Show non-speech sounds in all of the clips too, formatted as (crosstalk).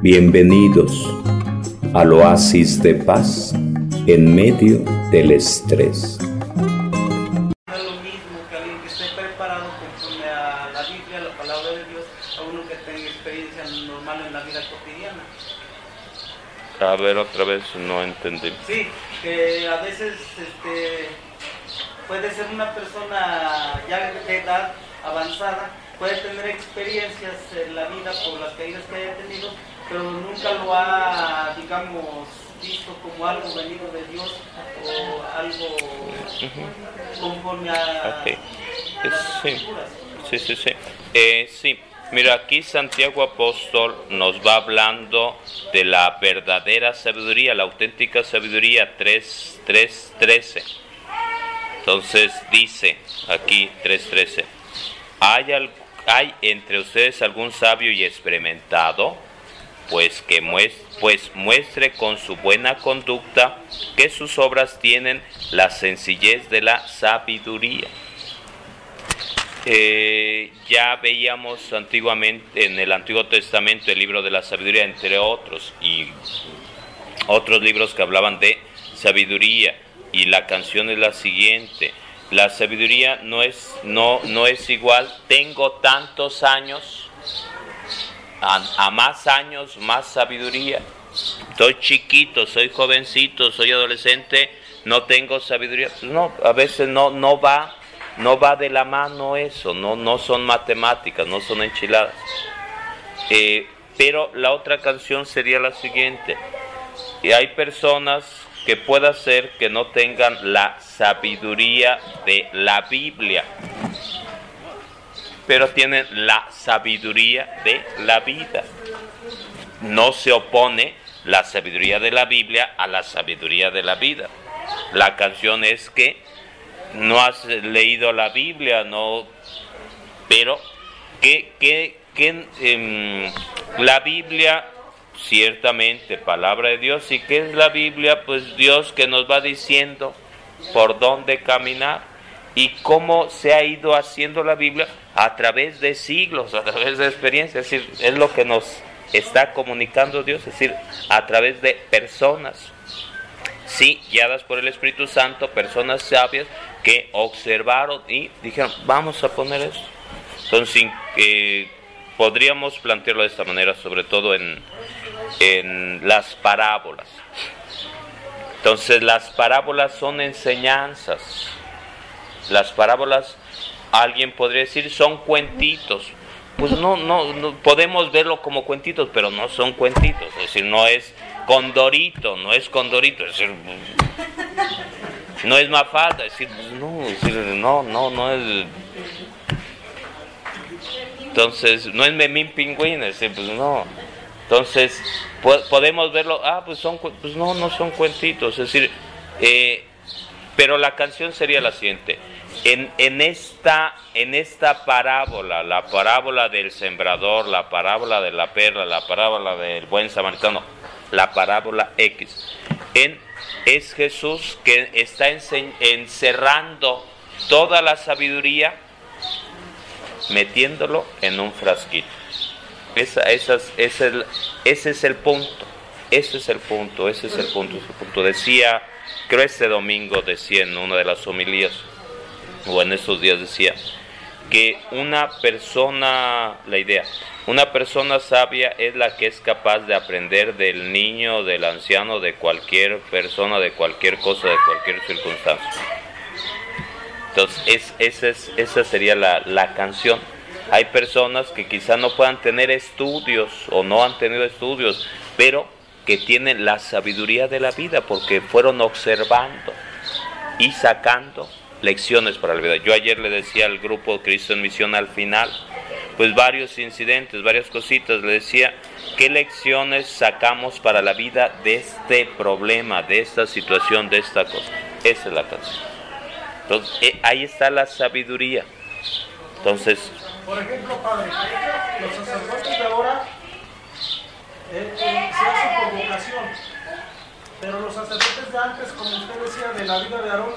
Bienvenidos al oasis de paz en medio del estrés. No es lo mismo que alguien que esté preparado conforme a la Biblia, la palabra de Dios, a uno que tenga experiencia normal en la vida cotidiana. A ver, otra vez no entendí. Sí, que a veces este, puede ser una persona ya de edad avanzada, puede tener experiencias en la vida por las caídas que haya tenido, pero nunca lo ha, digamos, visto como algo venido de Dios o algo conforme a Ok. las Sí. Sí, sí, sí. Eh, sí, mira, aquí Santiago Apóstol nos va hablando de la verdadera sabiduría, la auténtica sabiduría 3, 3, 13. Entonces dice aquí 3.13, ¿hay, al- ¿hay entre ustedes algún sabio y experimentado? Pues que mues- pues muestre con su buena conducta que sus obras tienen la sencillez de la sabiduría. Eh, ya veíamos antiguamente en el Antiguo Testamento el libro de la sabiduría, entre otros, y otros libros que hablaban de sabiduría. Y la canción es la siguiente: La sabiduría no es, no, no es igual. Tengo tantos años, a, más años, más sabiduría. Soy chiquito, soy jovencito, soy adolescente, no tengo sabiduría. Pues no, a veces no, no va, no va de la mano eso, no, no son matemáticas, no son enchiladas. Eh, pero la otra canción sería la siguiente. Y hay personas que pueda ser que no tengan la sabiduría de la Biblia, pero tienen la sabiduría de la vida. No se opone la sabiduría de la Biblia a la sabiduría de la vida. La canción es que no has leído la Biblia, no, pero que, que, que em, la Biblia ciertamente palabra de Dios y qué es la Biblia pues Dios que nos va diciendo por dónde caminar y cómo se ha ido haciendo la Biblia a través de siglos a través de experiencias es decir es lo que nos está comunicando Dios es decir a través de personas sí guiadas por el Espíritu Santo personas sabias que observaron y dijeron vamos a poner esto entonces eh, podríamos plantearlo de esta manera sobre todo en en las parábolas. Entonces las parábolas son enseñanzas. Las parábolas, alguien podría decir, son cuentitos. Pues no, no, no, podemos verlo como cuentitos, pero no son cuentitos. Es decir, no es condorito, no es condorito. Es decir, no es mafalda. Es decir, no, no, no, no es... Entonces, no es memín pingüín, es decir, pues no. Entonces, po- podemos verlo, ah, pues son, pues no, no son cuentitos, es decir, eh, pero la canción sería la siguiente. En, en, esta, en esta parábola, la parábola del sembrador, la parábola de la perla, la parábola del buen samaritano, la parábola X, en, es Jesús que está encerrando toda la sabiduría, metiéndolo en un frasquito. Esa, ese, es el- ese es el punto, ese es el punto, ese es el punto, ese es el punto. Decía, creo este domingo decía en una de las homilías, o en estos días decía, que una persona, la idea, una persona sabia es la que es capaz de aprender del niño, del anciano, de cualquier persona, de cualquier cosa, de cualquier circunstancia. Entonces, es, esa, es, esa sería la, la canción. Hay personas que quizá no puedan tener estudios o no han tenido estudios, pero que tienen la sabiduría de la vida porque fueron observando y sacando lecciones para la vida. Yo ayer le decía al grupo Cristo en Misión al final, pues varios incidentes, varias cositas, le decía, ¿qué lecciones sacamos para la vida de este problema, de esta situación, de esta cosa? Esa es la canción. Entonces, eh, ahí está la sabiduría. Entonces, Por ejemplo, padre, los sacerdotes de ahora eh, eh, se hacen por vocación, pero los sacerdotes de antes, como usted decía, de la vida de Aarón,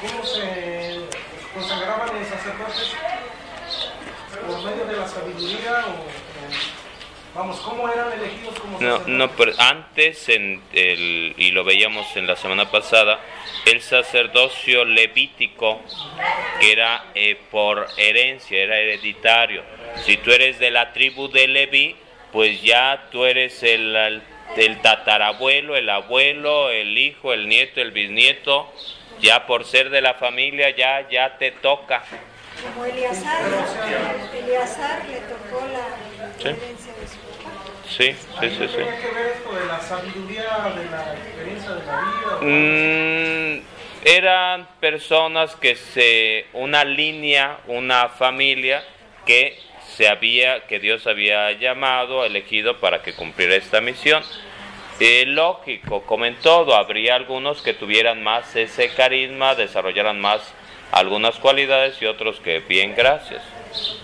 ¿cómo se consagraban los sacerdotes? ¿Por medio de la sabiduría o, Vamos, ¿cómo eran elegidos como No, sacerdotes? no, pero antes, en el, y lo veíamos en la semana pasada, el sacerdocio levítico, que era eh, por herencia, era hereditario. Si tú eres de la tribu de Leví, pues ya tú eres el, el- el tatarabuelo, el abuelo, el hijo, el nieto, el bisnieto. Ya por ser de la familia, ya, ya te toca. Como Eleazar, ¿no? Eleazar le tocó la Sí. herencia de su papá. Sí, sí, sí, sí. tenía que ver esto de la sabiduría, de la experiencia de la vida. Mm, eran personas que se, una línea, una familia que se había, que Dios había llamado, elegido para que cumpliera esta misión. Eh, lógico, como en todo, habría algunos que tuvieran más ese carisma, desarrollaran más algunas cualidades y otros que bien, gracias.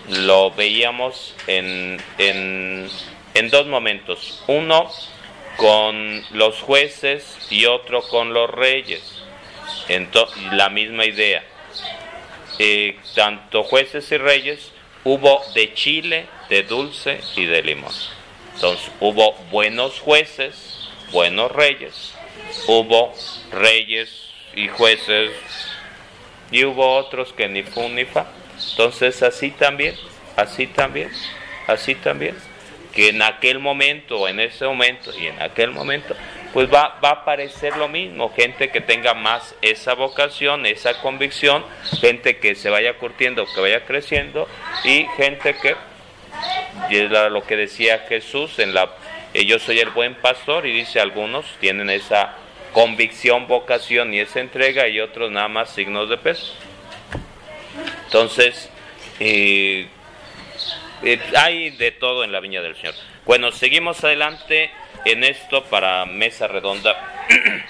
Lo veíamos en, en, dos momentos. Uno con los jueces y otro con los reyes. Ento- la misma idea. Eh, tanto jueces y reyes hubo de chile, de dulce y de limón. Entonces hubo buenos jueces, buenos reyes, hubo reyes y jueces y hubo otros que ni fu ni fa. Entonces así también, así también, así también, que en aquel momento, en ese momento y en aquel momento, pues va, va a aparecer lo mismo, gente que tenga más esa vocación, esa convicción, gente que se vaya curtiendo, que vaya creciendo y gente que, y era lo que decía Jesús en la, eh, yo soy el buen pastor y dice algunos tienen esa convicción, vocación y esa entrega y otros nada más signos de peso. Entonces, eh, eh, hay de todo en la viña del Señor. Bueno, seguimos adelante en esto para mesa redonda. (clears throat)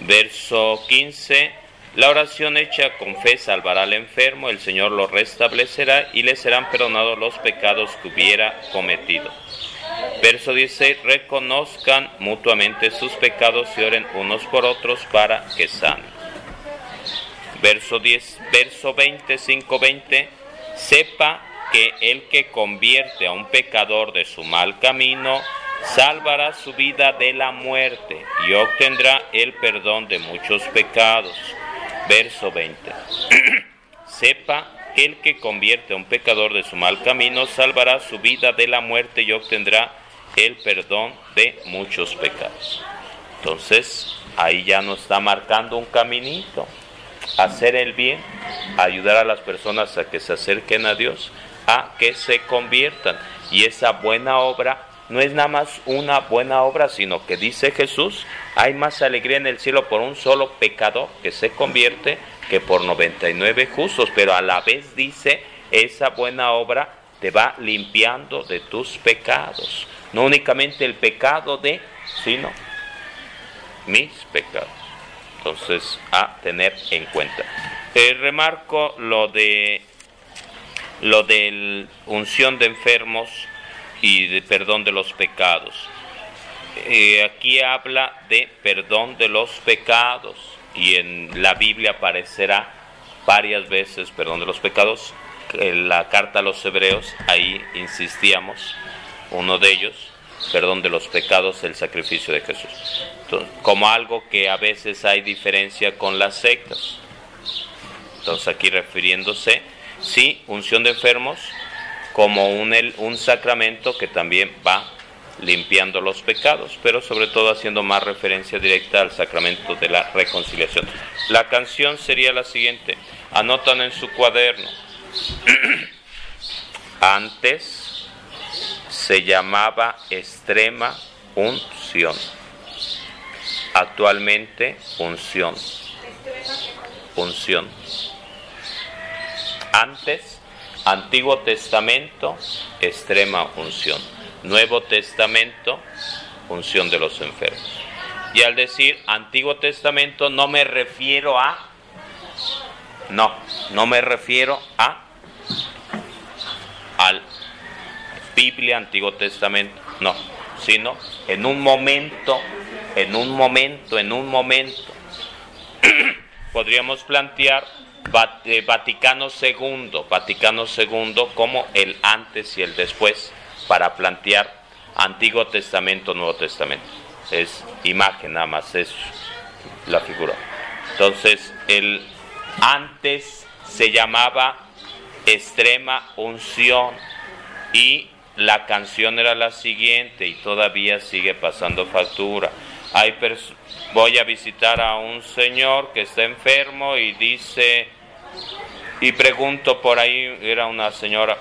Verso 15. La oración hecha con fe salvará al enfermo, el Señor lo restablecerá y le serán perdonados los pecados que hubiera cometido. Verso 16. Reconozcan mutuamente sus pecados y oren unos por otros para que sanen. Verso 10, verso 25, 20. Sepa que el que convierte a un pecador de su mal camino salvará su vida de la muerte y obtendrá el perdón de muchos pecados. Verso 20. (clears throat) Sepa que el que convierte a un pecador de su mal camino salvará su vida de la muerte y obtendrá el perdón de muchos pecados. Entonces, ahí ya nos está marcando un caminito. Hacer el bien, ayudar a las personas a que se acerquen a Dios, a que se conviertan. Y esa buena obra no es nada más una buena obra, sino que dice Jesús, hay más alegría en el cielo por un solo pecador que se convierte que por 99 justos, pero a la vez dice, esa buena obra te va limpiando de tus pecados. No únicamente el pecado de, sino mis pecados. Entonces, a tener en cuenta. Eh, remarco lo de lo de unción de enfermos y de perdón de los pecados. Eh, aquí habla de perdón de los pecados y en la Biblia aparecerá varias veces perdón de los pecados. En la carta a los hebreos, ahí insistíamos, uno de ellos, perdón de los pecados, el sacrificio de Jesús. Como algo que a veces hay diferencia con las sectas. Entonces aquí refiriéndose, sí, unción de enfermos como un, un sacramento que también va limpiando los pecados, pero sobre todo haciendo más referencia directa al sacramento de la reconciliación. La canción sería la siguiente, anotan en su cuaderno. (clears throat) Antes se llamaba extrema unción. Actualmente unción. Unción. Antes, Antiguo Testamento, extrema unción. Nuevo Testamento, unción de los enfermos. Y al decir Antiguo Testamento no me refiero a, no, no me refiero a, al Biblia, Antiguo Testamento, no, sino en un momento, en un momento, en un momento. (clears throat) Podríamos plantear Eh, Vaticano II, Vaticano II como el antes y el después para plantear Antiguo Testamento, Nuevo Testamento. Es imagen nada más, es la figura. Entonces, el antes se llamaba extrema unción y la canción era la siguiente y todavía sigue pasando factura. Hay voy a visitar a un señor que está enfermo y dice y pregunto por ahí era una señora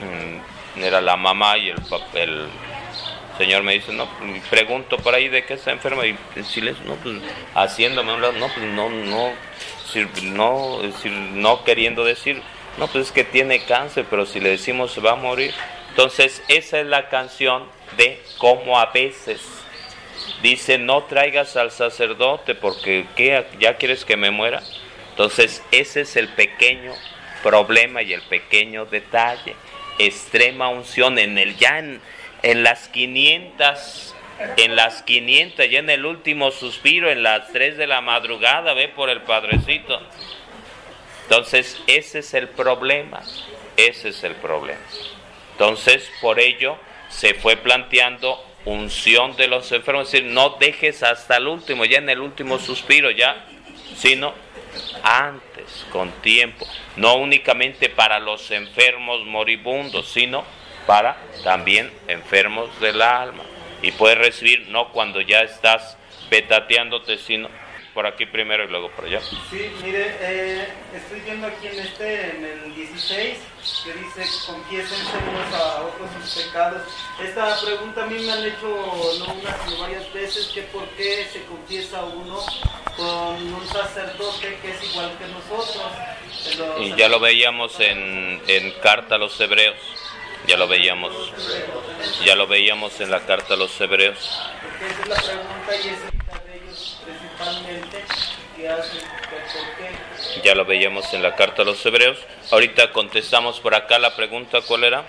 mm, era la mamá y el, el señor me dice no pregunto por ahí de qué está enfermo y en silencio no pues haciéndome un lado no pues no no no, no queriendo decir no pues es que tiene cáncer pero si le decimos va a morir entonces, esa es la canción de cómo a veces dice, no traigas al sacerdote porque ¿qué? ya quieres que me muera. Entonces, ese es el pequeño problema y el pequeño detalle. Extrema unción en el ya en, en las 500 en las 500, ya en el último suspiro, en las 3 de la madrugada, ve por el Padrecito. Entonces, ese es el problema, ese es el problema. Entonces, por ello se fue planteando unción de los enfermos, es decir, no dejes hasta el último, ya en el último suspiro, ya, sino antes, con tiempo, no únicamente para los enfermos moribundos, sino para también enfermos del alma. Y puedes recibir no cuando ya estás petateándote, sino por aquí primero y luego por allá. Sí, mire, eh, estoy viendo aquí en este, en el 16, que dice, confiésense unos a otros sus pecados. Esta pregunta a mí me han hecho no una, sino varias veces, que por qué se confiesa uno con un sacerdote que es igual que nosotros. y ya lo veíamos en, en Carta a los Hebreos. Ya lo veíamos. Ya lo veíamos en la carta a los hebreos. Esa es la pregunta y es ya lo veíamos en la carta a los hebreos. Ahorita contestamos por acá la pregunta, ¿cuál era?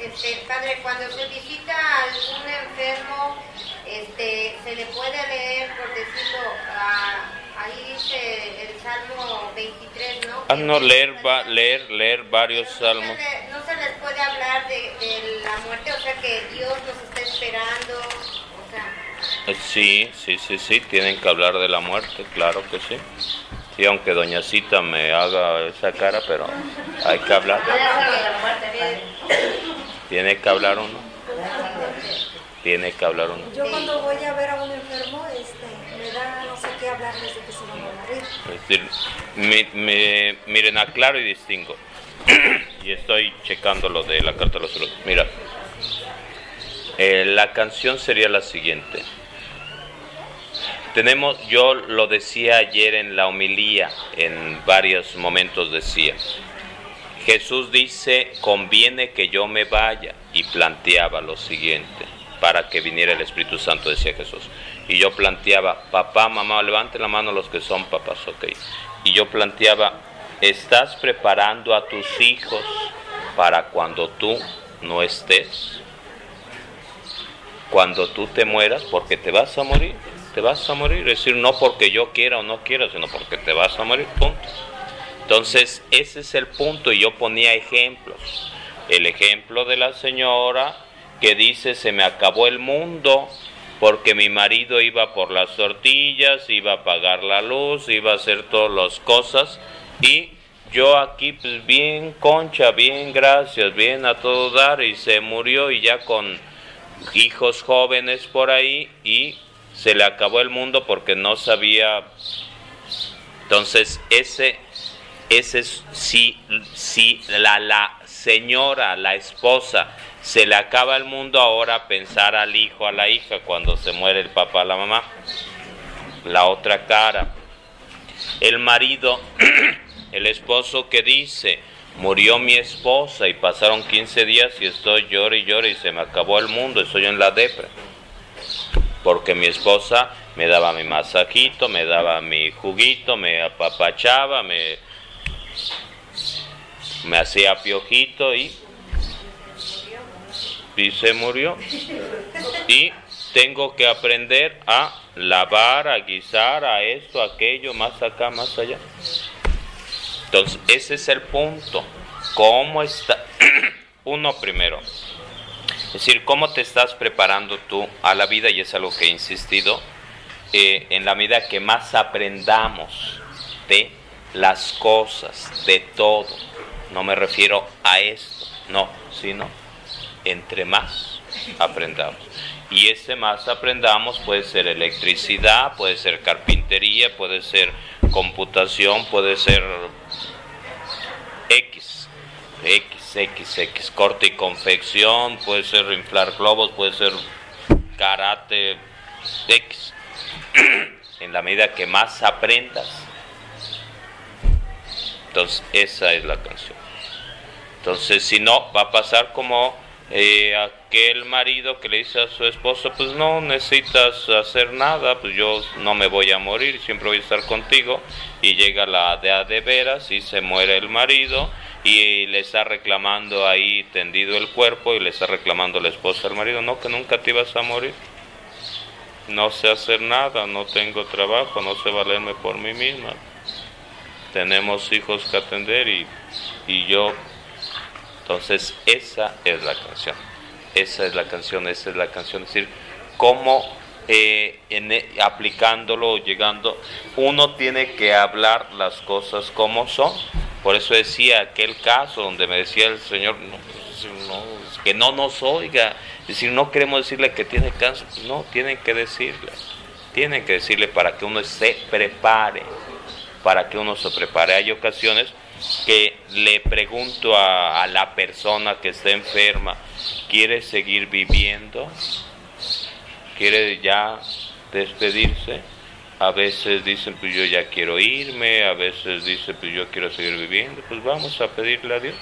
Este, padre, cuando se visita a algún enfermo, este, se le puede leer, por decirlo, ahí dice el Salmo 23, ¿no? Ah, no, leer, va, leer, leer varios salmos. no se les puede hablar de, de la muerte, o sea que Dios nos está esperando, o sea... Sí, sí, sí, sí, tienen que hablar de la muerte, claro que sí. Sí, aunque doña Cita me haga esa cara, pero hay que hablar. Tiene que hablar uno. Tiene que hablar uno. Yo cuando voy a ver a un enfermo, este, me da no sé qué hablar desde que se va a morir. Es decir, me, miren, aclaro y distingo. (clears throat) y estoy checando lo de la carta de los salud. Mira, eh, la canción sería la siguiente. Tenemos, yo lo decía ayer en la homilía, en varios momentos decía, Jesús dice, conviene que yo me vaya, y planteaba lo siguiente, para que viniera el Espíritu Santo, decía Jesús. Y yo planteaba, papá, mamá, levante la mano los que son papás, ok. Y yo planteaba, ¿estás preparando a tus hijos para cuando tú no estés? Cuando tú te mueras, porque te vas a morir te vas a morir. Es decir, no porque yo quiera o no quiera, sino porque te vas a morir, punto. Entonces, ese es el punto y yo ponía ejemplos. El ejemplo de la señora que dice, se me acabó el mundo porque mi marido iba por las tortillas, iba a pagar la luz, iba a hacer todas las cosas y yo aquí pues bien concha, bien gracias, bien a todo dar y se murió y ya con hijos jóvenes por ahí y se le acabó el mundo porque no sabía. Entonces, ese, ese si, si la, la señora, la esposa, se le acaba el mundo ahora pensar al hijo, a la hija, cuando se muere el papá, la mamá. La otra cara. El marido, (clears throat) el esposo que dice, murió mi esposa y pasaron 15 días y estoy llore y llore y se me acabó el mundo, estoy en la depre porque mi esposa me daba mi masajito, me daba mi juguito, me apapachaba, me, me hacía piojito y, y se murió. Y tengo que aprender a lavar, a guisar, a esto, a aquello, más acá, más allá. Entonces, ese es el punto. ¿Cómo está? (clears throat) uno primero. Es decir, cómo te estás preparando tú a la vida, y es algo que he insistido, eh, en la medida que más aprendamos de las cosas, de todo. No me refiero a esto, no, sino entre más aprendamos. Y ese más aprendamos puede ser electricidad, puede ser carpintería, puede ser computación, puede ser X, X, X, X, corte y confección, puede ser inflar globos, puede ser karate, X. (clears throat) en la medida que más aprendas, entonces esa es la canción. Entonces si no, va a pasar como eh, aquel marido que le dice a su esposo, pues no necesitas hacer nada, pues yo no me voy a morir, siempre voy a estar contigo, y llega la de de veras y se muere el marido y le está reclamando ahí tendido el cuerpo y le está reclamando la esposa al marido, no, que nunca te ibas a morir, no sé hacer nada, no tengo trabajo, no sé valerme por mí misma, tenemos hijos que atender y, y yo entonces, esa es la canción. Esa es la canción, esa es la canción. Es decir, cómo eh, e, aplicándolo, llegando, uno tiene que hablar las cosas como son. Por eso decía aquel caso donde me decía el Señor, pues, que no nos oiga. Es decir, no queremos decirle que tiene cáncer. No, tienen que decirle. Tienen que decirle para que uno se prepare. Para que uno se prepare. Hay ocasiones que le pregunto a, la persona que está enferma, ¿quiere seguir viviendo? ¿Quiere ya despedirse? A veces dicen, pues yo ya quiero irme, a veces dicen, pues yo quiero seguir viviendo, pues vamos a pedirle a Dios.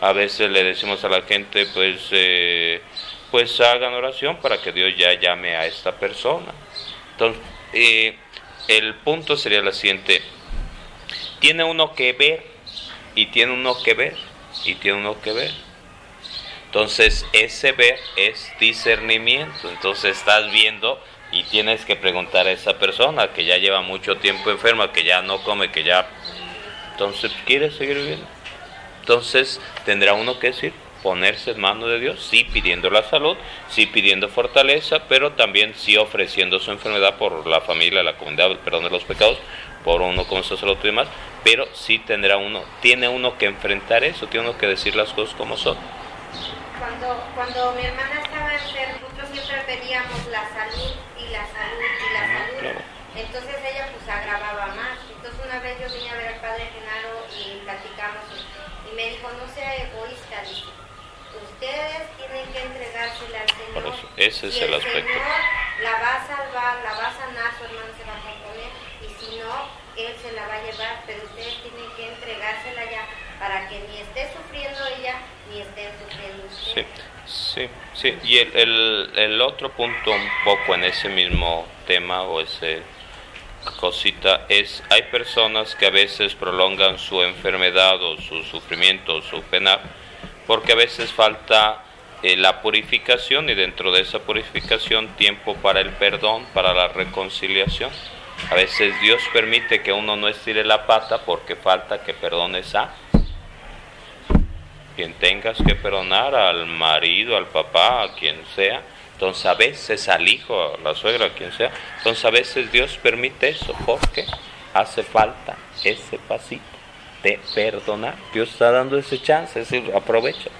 A veces le decimos a la gente, pues, eh, pues hagan oración para que Dios ya llame a esta persona. Entonces, eh, el punto sería la siguiente, tiene uno que ver y tiene uno que ver, y tiene uno que ver. Entonces, ese ver es discernimiento. Entonces, estás viendo y tienes que preguntar a esa persona que ya lleva mucho tiempo enferma, que ya no come, que ya... Entonces, ¿quieres seguir viviendo? Entonces, tendrá uno que decir, ponerse en manos de Dios, sí pidiendo la salud, sí pidiendo fortaleza, pero también sí ofreciendo su enfermedad por la familia, la comunidad, el perdón de los pecados, por uno como sacerdote y demás, pero sí tendrá uno, tiene uno que enfrentar eso, tiene uno que decir las cosas como son. Cuando, cuando mi hermana estaba enferma, nosotros siempre pedíamos la salud y la salud y la salud. Entonces ella pues agravaba más. Entonces una vez yo vine a ver al padre Genaro y platicamos y me dijo, no sea egoísta, dice, ustedes tienen que entregársela al Señor. Por eso, ese es el, el aspecto. Señor la va a salvar, la va a sanar, su hermano se va a componer y si no, él se la va a llevar, pero ustedes tienen que entregársela ya para que ni esté sufriendo ella ni estén sufriendo ustedes. Sí, sí, sí. Y el, el, otro punto un poco en ese mismo tema o ese cosita es, hay personas que a veces prolongan su enfermedad o su sufrimiento o su pena porque a veces falta eh, la purificación y dentro de esa purificación tiempo para el perdón, para la reconciliación. A veces Dios permite que uno no estire la pata porque falta que perdones a quien tengas que perdonar, al marido, al papá, a quien sea. Entonces a veces al hijo, a la suegra, a quien sea. Entonces a veces Dios permite eso porque hace falta ese pasito de perdonar. Dios está dando ese chance, es decir, aprovecha.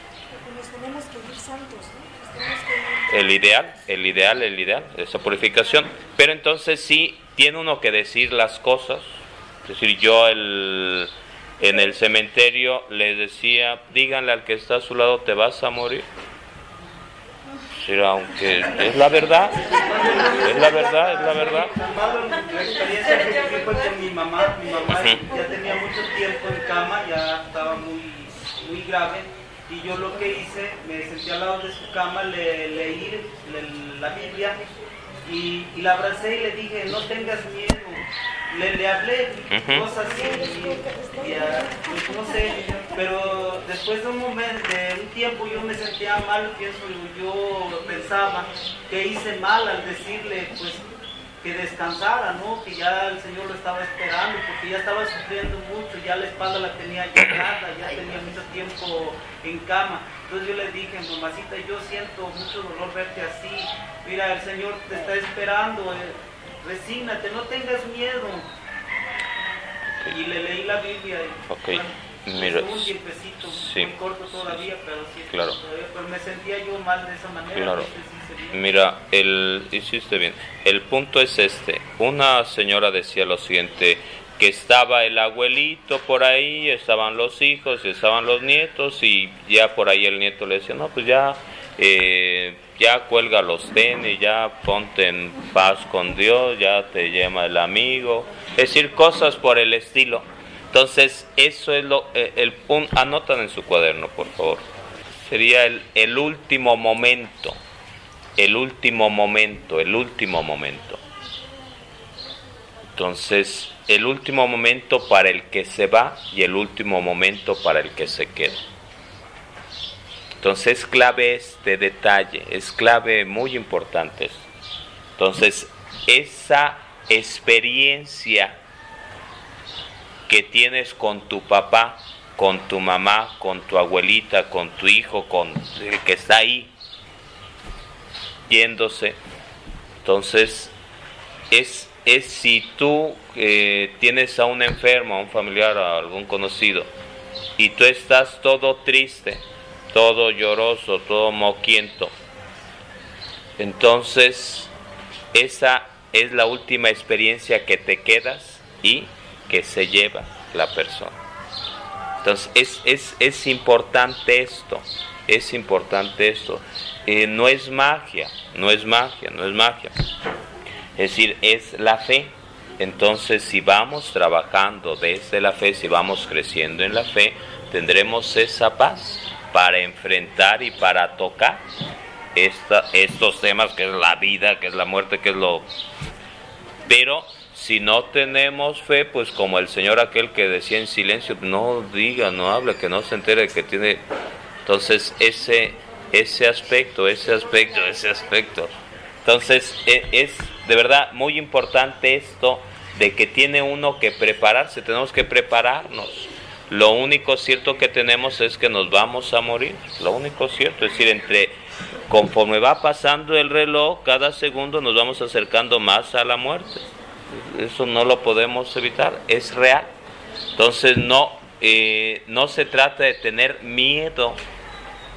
El ideal, el ideal, el ideal, esa purificación. Pero entonces sí tiene uno que decir las cosas. Es decir, yo el, en el cementerio le decía, díganle al que está a su lado, te vas a morir. aunque es la verdad, es la verdad, es la verdad. Con mi mamá, mi mamá ya tenía mucho tiempo en cama, ya estaba muy, muy grave, y yo lo que hice, me senté al lado de su cama, le leí la Biblia y, la abracé y le dije, no tengas miedo. Le, le hablé cosas así, y, pues, no sé, pero después de un momento, de un tiempo yo me sentía mal, pienso, yo pensaba que hice mal al decirle, pues, que descansara, ¿no? Que ya el Señor lo estaba esperando, porque ya estaba sufriendo mucho, ya la espalda la tenía llegada, ya tenía mucho tiempo en cama. Entonces yo le dije, mamacita, yo siento mucho dolor verte así. Mira, el Señor te está esperando. eh, resígnate, no tengas miedo. Y le leí la Biblia. Y, Ok, bueno, mira, un tiempecito, sí. muy corto todavía, pero sí. Claro. todavía, pero me sentía yo mal de esa manera. Claro. Mira, el, hiciste bien. El punto es este. Una señora decía lo siguiente, que estaba el abuelito por ahí, estaban los hijos, estaban los nietos y ya por ahí el nieto le decía, no, pues ya, eh, ya cuelga los tenis, ya ponte en paz con Dios, ya te llama el amigo. Es decir, cosas por el estilo. Entonces, eso es lo, eh, el punto, anotan en su cuaderno, por favor. Sería el, el último momento el último momento, el último momento. Entonces, el último momento para el que se va y el último momento para el que se queda. Entonces, es clave este detalle, es clave muy importante. Entonces, esa experiencia que tienes con tu papá, con tu mamá, con tu abuelita, con tu hijo, con el que está ahí, yéndose. Entonces, es, es si tú eh, tienes a un enfermo, a un familiar, a algún conocido, y tú estás todo triste, todo lloroso, todo moquiento, entonces esa es la última experiencia que te quedas y que se lleva la persona. Entonces es, es, es importante esto, es importante esto. Eh, no es magia, no es magia, no es magia. Es decir, es la fe. Entonces, si vamos trabajando desde la fe, si vamos creciendo en la fe, tendremos esa paz para enfrentar y para tocar esta, estos temas que es la vida, que es la muerte, que es lo... Pero si no tenemos fe, pues como el Señor aquel que decía en silencio, no diga, no hable, que no se entere que tiene... Entonces, ese, ese aspecto, ese aspecto, ese aspecto. Entonces, e- es de verdad muy importante esto de que tiene uno que prepararse, tenemos que prepararnos. Lo único cierto que tenemos es que nos vamos a morir, lo único cierto, es decir, entre conforme va pasando el reloj, cada segundo nos vamos acercando más a la muerte. Eso no lo podemos evitar, es real. Entonces no, eh, no se trata de tener miedo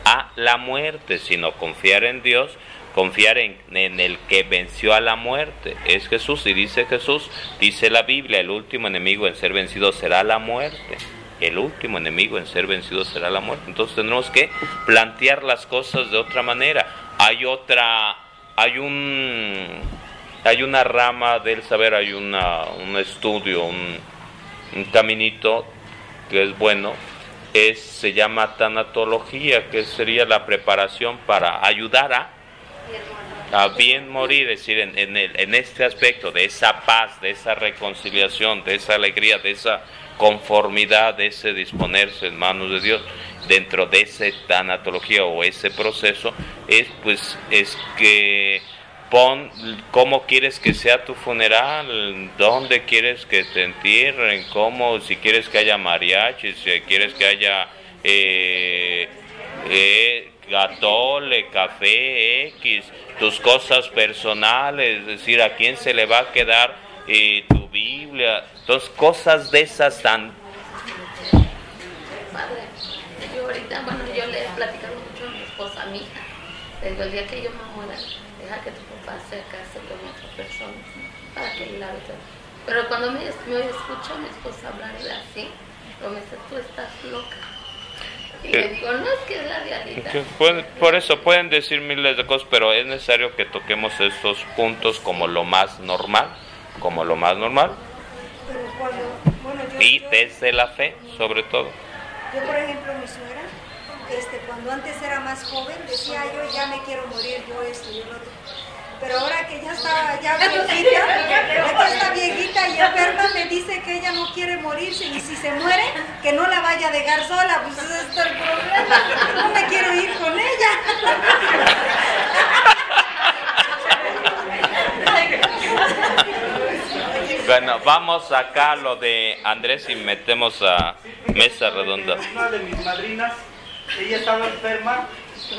a la muerte, sino confiar en Dios, confiar en, en, el que venció a la muerte. Es Jesús y dice Jesús, dice la Biblia, el último enemigo en ser vencido será la muerte. El último enemigo en ser vencido será la muerte. Entonces tenemos que plantear las cosas de otra manera. Hay otra, hay un, hay una rama del saber, hay una, un estudio, un, un caminito que es bueno, es, se llama tanatología, que sería la preparación para ayudar a, a bien morir, es decir, en, en, el, en, este aspecto de esa paz, de esa reconciliación, de esa alegría, de esa conformidad, de ese disponerse en manos de Dios, dentro de esa tanatología o ese proceso, es pues es que pon cómo quieres que sea tu funeral, dónde quieres que te entierren, cómo, si quieres que haya mariachi, si quieres que haya eh, eh, gatole, café, X, tus cosas personales, es decir, a quién se le va a quedar eh, tu Biblia, entonces cosas de esas tan... Padre, yo ahorita, bueno, yo le he platicado mucho a mi esposa, a mi hija, le el día que yo me muera, deja que tu papá se case con otra persona, para que lave todo. Pero cuando me, me escucho a mi esposa hablar así, lo me dice, tú estás loca. Y le digo, no es que es la realidad. Pueden, por eso pueden decir miles de cosas, pero es necesario que toquemos estos puntos como lo más normal, como lo más normal, Pero cuando, bueno, yo, y yo- desde la fe, sobre todo. yo, por ejemplo, mi suegra, este, cuando antes era más joven, decía yo ya me quiero morir, yo esto, yo lo otro. Pero ahora que ya está (laughs) ya viejita, ya que está viejita y enferma, me dice que ella no quiere morirse y si se muere, que no la vaya a dejar sola, pues ese es el problema. No me quiero ir con ella. Bueno, vamos acá a lo de Andrés y metemos a mesa redonda. Una de mis madrinas ella estaba enferma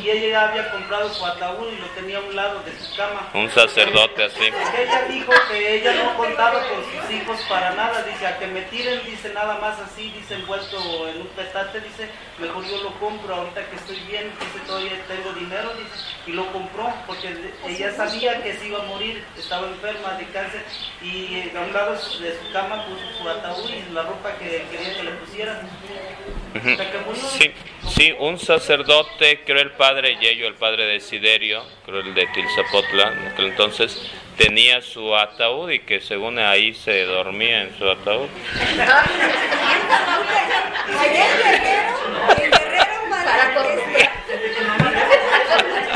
y ella ya había comprado su ataúd y lo tenía a un lado de su cama. Un sacerdote así. Ella dijo que ella no contaba con sus hijos para nada, dice, a que me tiren, dice, nada más así, dice, envuelto en un petate, dice, mejor yo lo compro, ahorita que estoy bien, dice, todavía tengo dinero, dice, y lo compró, porque ella sabía que se iba a morir, estaba enferma de cáncer, y a un lado de su cama puso su ataúd y la ropa que quería que le pusieran. Ujú. O sea, que murió. Sí, sí, un sacerdote, creo el padre Yello, el padre de Siderio, creo el de Tilzapotla, en aquel entonces tenía su ataúd y que según ahí se dormía en su ataúd. Allá en Guerrero, en Guerrero, madre, Para este, corroborar.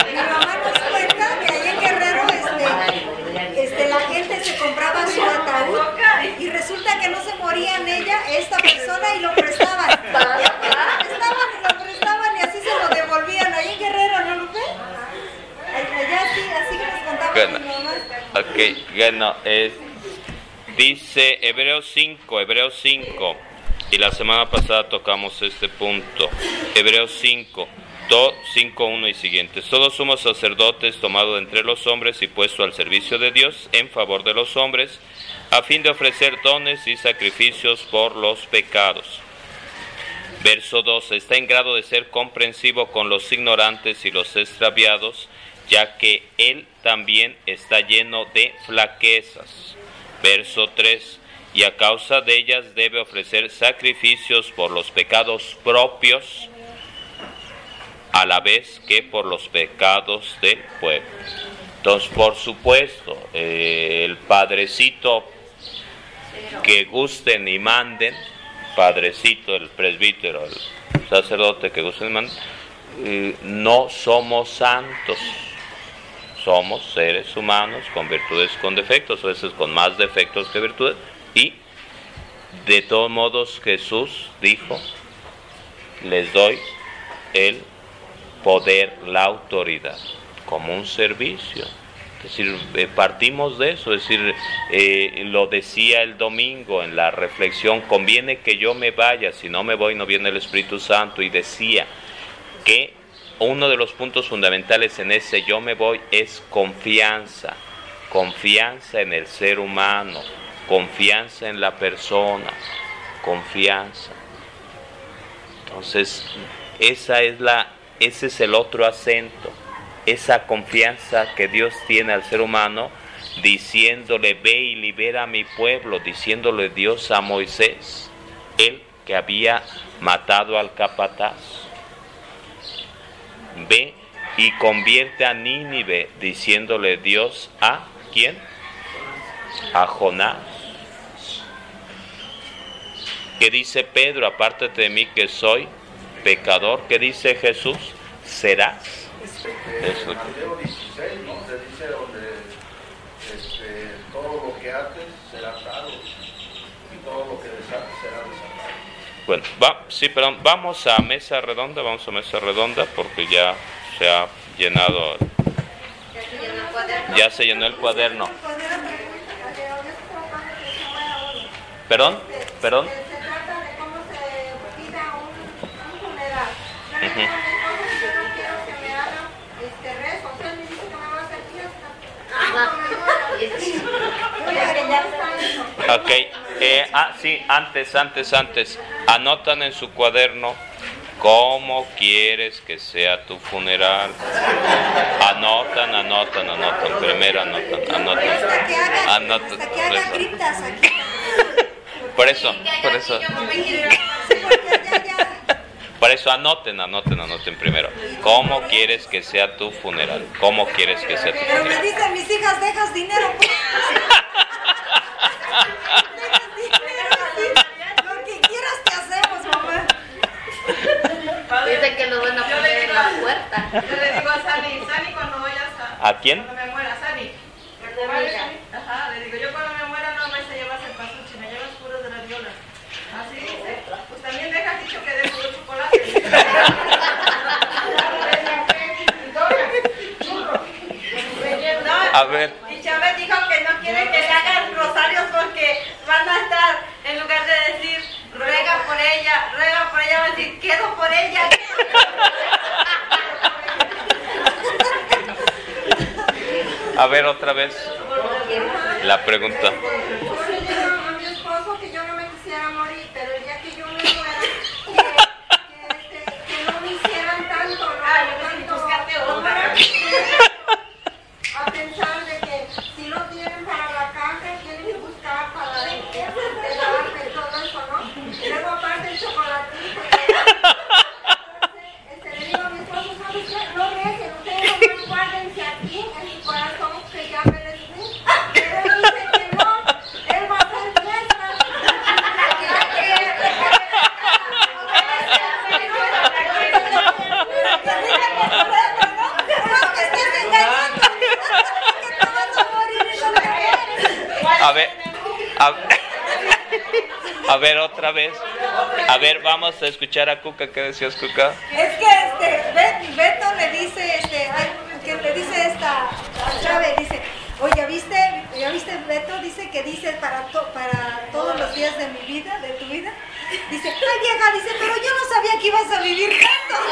mi mamá nos cuenta que allá en Guerrero este, este, la gente se compraba su ataúd y resulta que no se morían ella, esta persona y lo prestaban. Lo prestaban y lo prestaban y así se lo devolvían. Ahí en Guerrero, ¿no, Lupe? Allá sí, así que nos contaba Bueno. pues, mi mamá. Dice Hebreos 5, Hebreos 5, y la semana pasada tocamos este punto. Hebreos 5, 5, 1 y siguientes. Todos somos sacerdotes tomado de entre los hombres y puesto al servicio de Dios en favor de los hombres, a fin de ofrecer dones y sacrificios por los pecados. Verso 2. Está en grado de ser comprensivo con los ignorantes y los extraviados, ya que él también está lleno de flaquezas. Verso 3. Y a causa de ellas debe ofrecer sacrificios por los pecados propios, a la vez que por los pecados del pueblo. Entonces, por supuesto, eh, el padrecito que gusten y manden, padrecito, el presbítero, el sacerdote que gusten y manden, eh, no somos santos, somos seres humanos con virtudes, con defectos, a veces con más defectos que virtudes, y de todos modos Jesús dijo, les doy el poder, la autoridad, como un servicio. Es decir, eh, partimos de eso, es decir, eh, lo decía el domingo en la reflexión, conviene que yo me vaya, si no me voy no viene el Espíritu Santo, y decía que uno de los puntos fundamentales en ese yo me voy es confianza, confianza en el ser humano, confianza en la persona, confianza. Entonces, esa es la, ese es el otro acento, esa confianza que Dios tiene al ser humano, diciéndole, ve y libera a mi pueblo, diciéndole Dios a Moisés, él que había matado al capataz. Ve y convierte a Nínive, diciéndole Dios a quién? A Jonás. ¿Qué dice Pedro? Apártate de mí que soy pecador. ¿Qué dice Jesús? Serás. Eso. Mateo 16, donde dice donde este, todo lo que ates será atado y todo lo que desates será desatado. Bueno, va, sí, perdón, vamos a mesa redonda, vamos a mesa redonda porque ya se ha llenado, Ya se llenó el cuaderno. Perdón, perdón. Se, se Ok, eh, ah, sí, antes, antes, antes, anotan en su cuaderno cómo quieres que sea tu funeral. Anotan, anotan, anotan, primero anotan, anotan. Anotan, por eso. (laughs) Por eso, por eso. anoten, anoten, anoten primero. ¿Cómo quieres que sea tu funeral? ¿Cómo quieres que sea tu Pero me funeral? dicen mis hijas, dejas dinero. (laughs) pues. Dejas dinero, sí. Lo que quieras te hacemos, mamá. Dice que lo van a poner en la puerta. Yo le digo a Sani, Sani cuando vayas a... ¿A quién? Cuando me muera, Sani. Ajá, le digo, yo cuando me muera no vais a llevar el pasuchi, me llevas puros de las violas. Así dice. Pues también deja dicho que de puro chocolate. (laughs) A ver, y Chávez dijo que no quiere que le hagan rosarios van a estar, en lugar de decir, ruega por ella, ruega por ella, van a decir, quedo por ella. Quedo por ella. a ver otra vez la pregunta. Vez. A ver, vamos a escuchar a Cuca. ¿Qué decías, Cuca? Es que este, Bet- Beto le dice, este, que le dice esta Chávez, dice, oye, ¿ya viste, ya viste Beto? Dice que dice para, to- para todos los días de mi vida, de tu vida. Dice, ay vieja, dice, pero yo no sabía que ibas a vivir tanto. (laughs)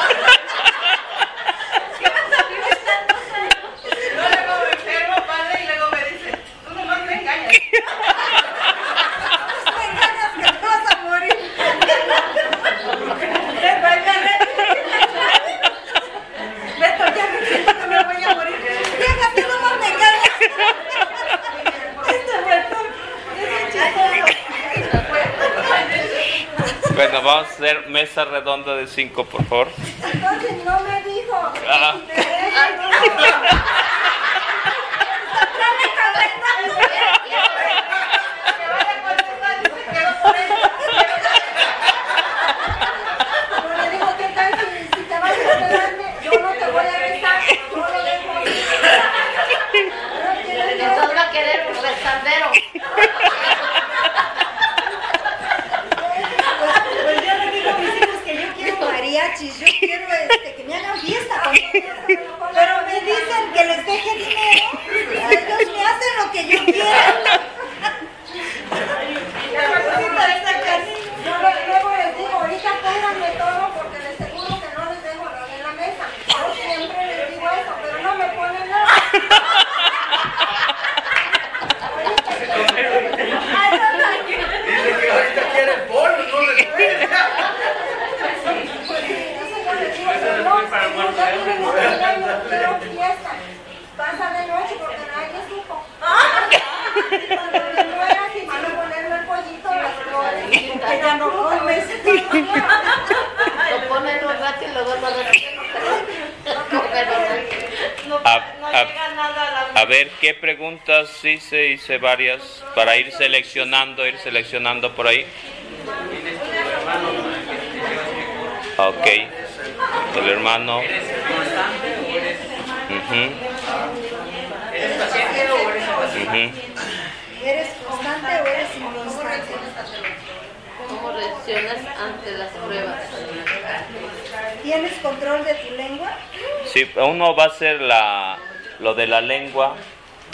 Yo luego me enfermo, padre, y luego me dice, tú nomás me engañas. No me engañas que te vas a morir. Beto, ya me siento que me voy a morir. Vieja, tú nomás me engañas. Este Beto, es chistoso. Hacer mesa redonda de cinco, por favor. Entonces no me dijo. Ah. Si te deja, no. Pero le digo, ¿qué tal si, si te vas a esperarme? Yo no te voy a besar, yo lo dejo así. No quiero yo. Entonces va a querer un rezandero. Pues yo le digo a mis hijos que yo quiero mariachis, yo quiero este, que me hagan fiesta. Pero me dicen que les deje dinero, ellos me hacen lo que yo quiero. Necesita esta cariño. Yo lo- luego les digo, ahorita pónganme todo porque les seguro que no les dejo nada en la mesa. Yo siempre les digo eso, pero no me ponen nada. Dice que ahorita quiere pollo, no le puede. Eso yo les digo, pero no, si ya tienen este año, quiero fiesta. Pasa de noche porque nadie supo. Cuando me muera, si van a ponerme el pollito, las flores. Que ya no comes. Lo ponen un rato y luego lo retiran. Comer un rato. No, A- no a- llega nada a la A ver, ¿qué preguntas hice? Hice varias para ir seleccionando, ir seleccionando por ahí. Ok. El hermano. Ujú, ujú. ¿Eres constante o eres inconstante? ¿Cómo reaccionas ante las pruebas? ¿Tienes control de tu lengua? Sí, uno va a hacer la, lo de la lengua,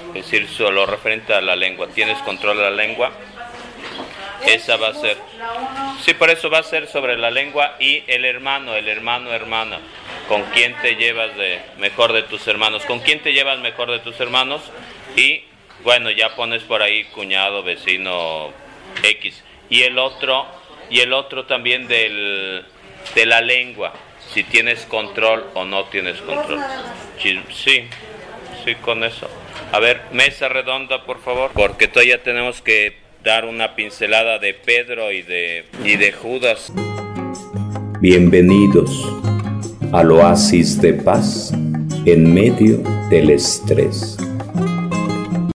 es decir, solo referente a la lengua. ¿Tienes control de la lengua? Esa va a ser. Sí, por eso va a ser sobre la lengua y el hermano, el hermano, hermana. ¿Con quién te llevas de mejor de tus hermanos? ¿Con quién te llevas mejor de tus hermanos? Y bueno, ya pones por ahí cuñado, vecino X. Y el otro, y el otro también del, de la lengua, si tienes control o no tienes control. sí, sí, con eso. A ver, mesa redonda, por favor, porque todavía tenemos que dar una pincelada de Pedro y de, y de Judas. Bienvenidos al oasis de paz en medio del estrés.